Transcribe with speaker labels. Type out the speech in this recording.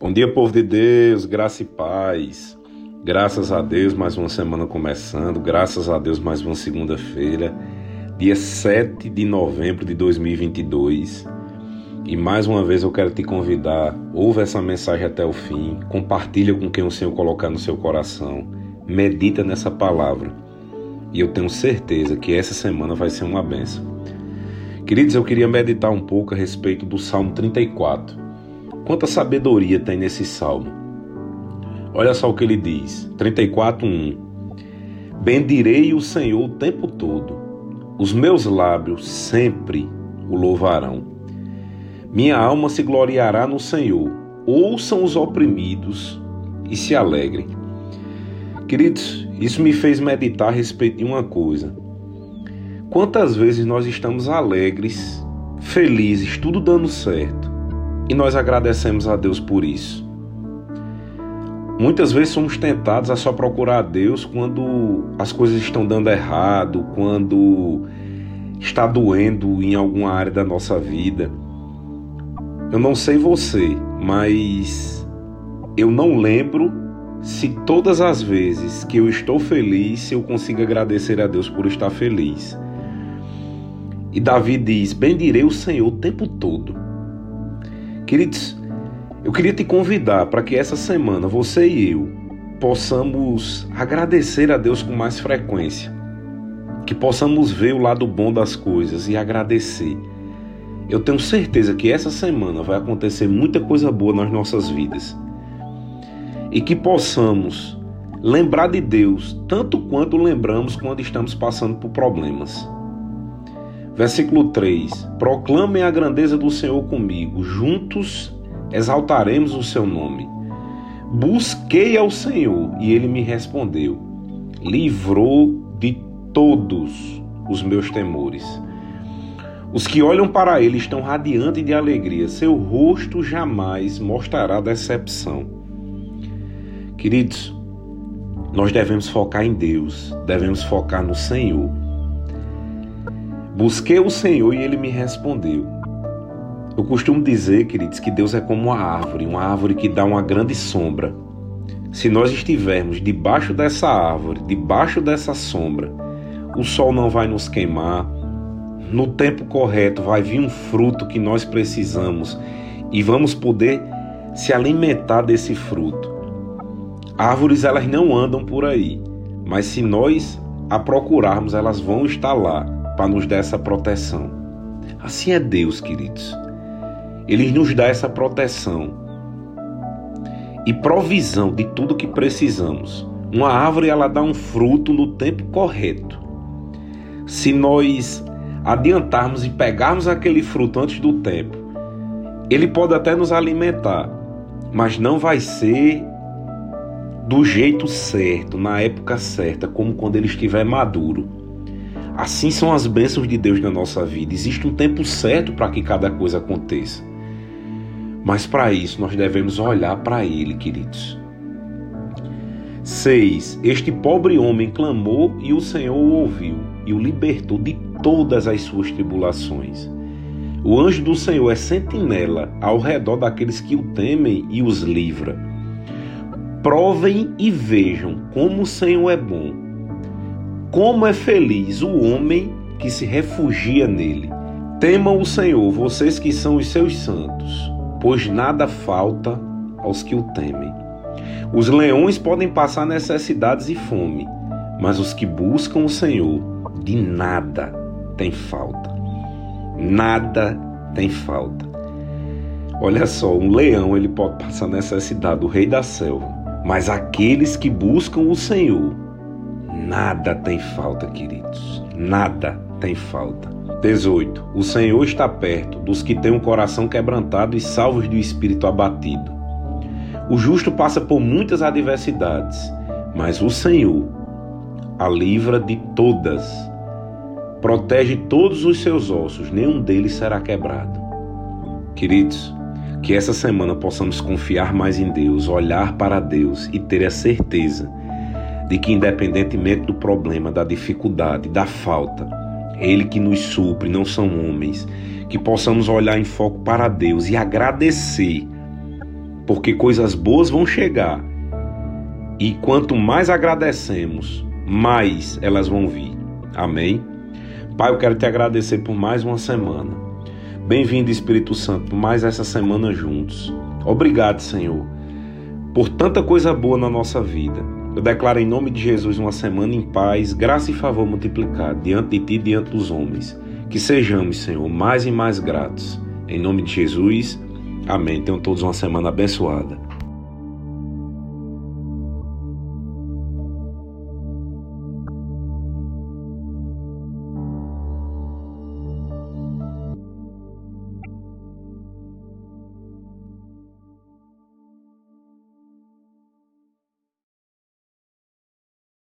Speaker 1: Bom dia, povo de Deus, graça e paz. Graças a Deus, mais uma semana começando. Graças a Deus, mais uma segunda-feira, dia 7 de novembro de 2022. E mais uma vez eu quero te convidar, ouve essa mensagem até o fim, compartilha com quem o Senhor colocar no seu coração, medita nessa palavra. E eu tenho certeza que essa semana vai ser uma benção. Queridos, eu queria meditar um pouco a respeito do Salmo 34. Quanta sabedoria tem nesse salmo. Olha só o que ele diz, 34:1. Bendirei o Senhor o tempo todo. Os meus lábios sempre o louvarão. Minha alma se gloriará no Senhor. Ouçam os oprimidos e se alegrem. Queridos, isso me fez meditar a respeito de uma coisa. Quantas vezes nós estamos alegres, felizes, tudo dando certo, e nós agradecemos a Deus por isso. Muitas vezes somos tentados a só procurar a Deus quando as coisas estão dando errado, quando está doendo em alguma área da nossa vida. Eu não sei você, mas eu não lembro se todas as vezes que eu estou feliz, eu consigo agradecer a Deus por estar feliz. E Davi diz: Bendirei o Senhor o tempo todo. Queridos, eu queria te convidar para que essa semana você e eu possamos agradecer a Deus com mais frequência, que possamos ver o lado bom das coisas e agradecer. Eu tenho certeza que essa semana vai acontecer muita coisa boa nas nossas vidas e que possamos lembrar de Deus tanto quanto lembramos quando estamos passando por problemas. Versículo 3: Proclamem a grandeza do Senhor comigo, juntos exaltaremos o seu nome. Busquei ao Senhor e ele me respondeu, livrou de todos os meus temores. Os que olham para ele estão radiantes de alegria, seu rosto jamais mostrará decepção. Queridos, nós devemos focar em Deus, devemos focar no Senhor. Busquei o Senhor e ele me respondeu. Eu costumo dizer, queridos, que Deus é como uma árvore, uma árvore que dá uma grande sombra. Se nós estivermos debaixo dessa árvore, debaixo dessa sombra, o sol não vai nos queimar, no tempo correto vai vir um fruto que nós precisamos e vamos poder se alimentar desse fruto. Árvores elas não andam por aí, mas se nós a procurarmos, elas vão estar lá para nos dar essa proteção. Assim é Deus, queridos. Ele nos dá essa proteção e provisão de tudo que precisamos. Uma árvore ela dá um fruto no tempo correto. Se nós adiantarmos e pegarmos aquele fruto antes do tempo, ele pode até nos alimentar, mas não vai ser do jeito certo, na época certa, como quando ele estiver maduro. Assim são as bênçãos de Deus na nossa vida. Existe um tempo certo para que cada coisa aconteça. Mas para isso nós devemos olhar para Ele, queridos. 6. Este pobre homem clamou e o Senhor o ouviu e o libertou de todas as suas tribulações. O anjo do Senhor é sentinela ao redor daqueles que o temem e os livra. Provem e vejam como o Senhor é bom como é feliz o homem que se refugia nele. Temam o Senhor, vocês que são os seus santos, pois nada falta aos que o temem. Os leões podem passar necessidades e fome, mas os que buscam o Senhor, de nada tem falta. Nada tem falta. Olha só, um leão ele pode passar necessidade, o rei da selva, mas aqueles que buscam o Senhor, Nada tem falta, queridos. Nada tem falta. 18. O Senhor está perto dos que têm o um coração quebrantado e salvos do espírito abatido. O justo passa por muitas adversidades, mas o Senhor a livra de todas. Protege todos os seus ossos, nenhum deles será quebrado. Queridos, que essa semana possamos confiar mais em Deus, olhar para Deus e ter a certeza de que, independentemente do problema, da dificuldade, da falta, Ele que nos supre, não são homens, que possamos olhar em foco para Deus e agradecer porque coisas boas vão chegar. E quanto mais agradecemos, mais elas vão vir. Amém? Pai, eu quero te agradecer por mais uma semana. Bem-vindo, Espírito Santo, por mais essa semana juntos. Obrigado, Senhor, por tanta coisa boa na nossa vida. Eu declaro em nome de Jesus uma semana em paz, graça e favor multiplicado diante de ti e diante dos homens. Que sejamos, Senhor, mais e mais gratos. Em nome de Jesus, amém. Tenham todos uma semana abençoada.